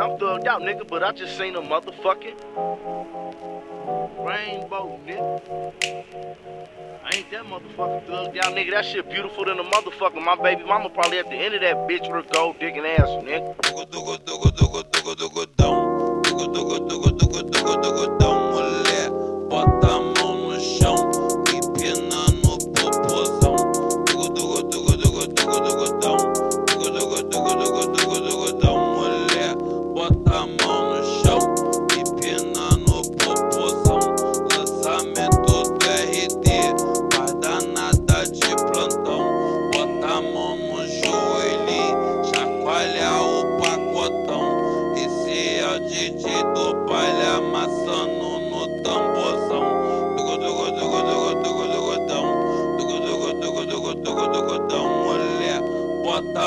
I'm thugged out, nigga, but I just seen a motherfucking rainbow, nigga. I ain't that motherfucking thugged out, nigga. That shit beautiful than a motherfucker. My baby mama probably at the end of that bitch with a gold digging ass, nigga.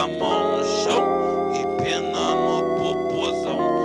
mão no chão e penando o popozão.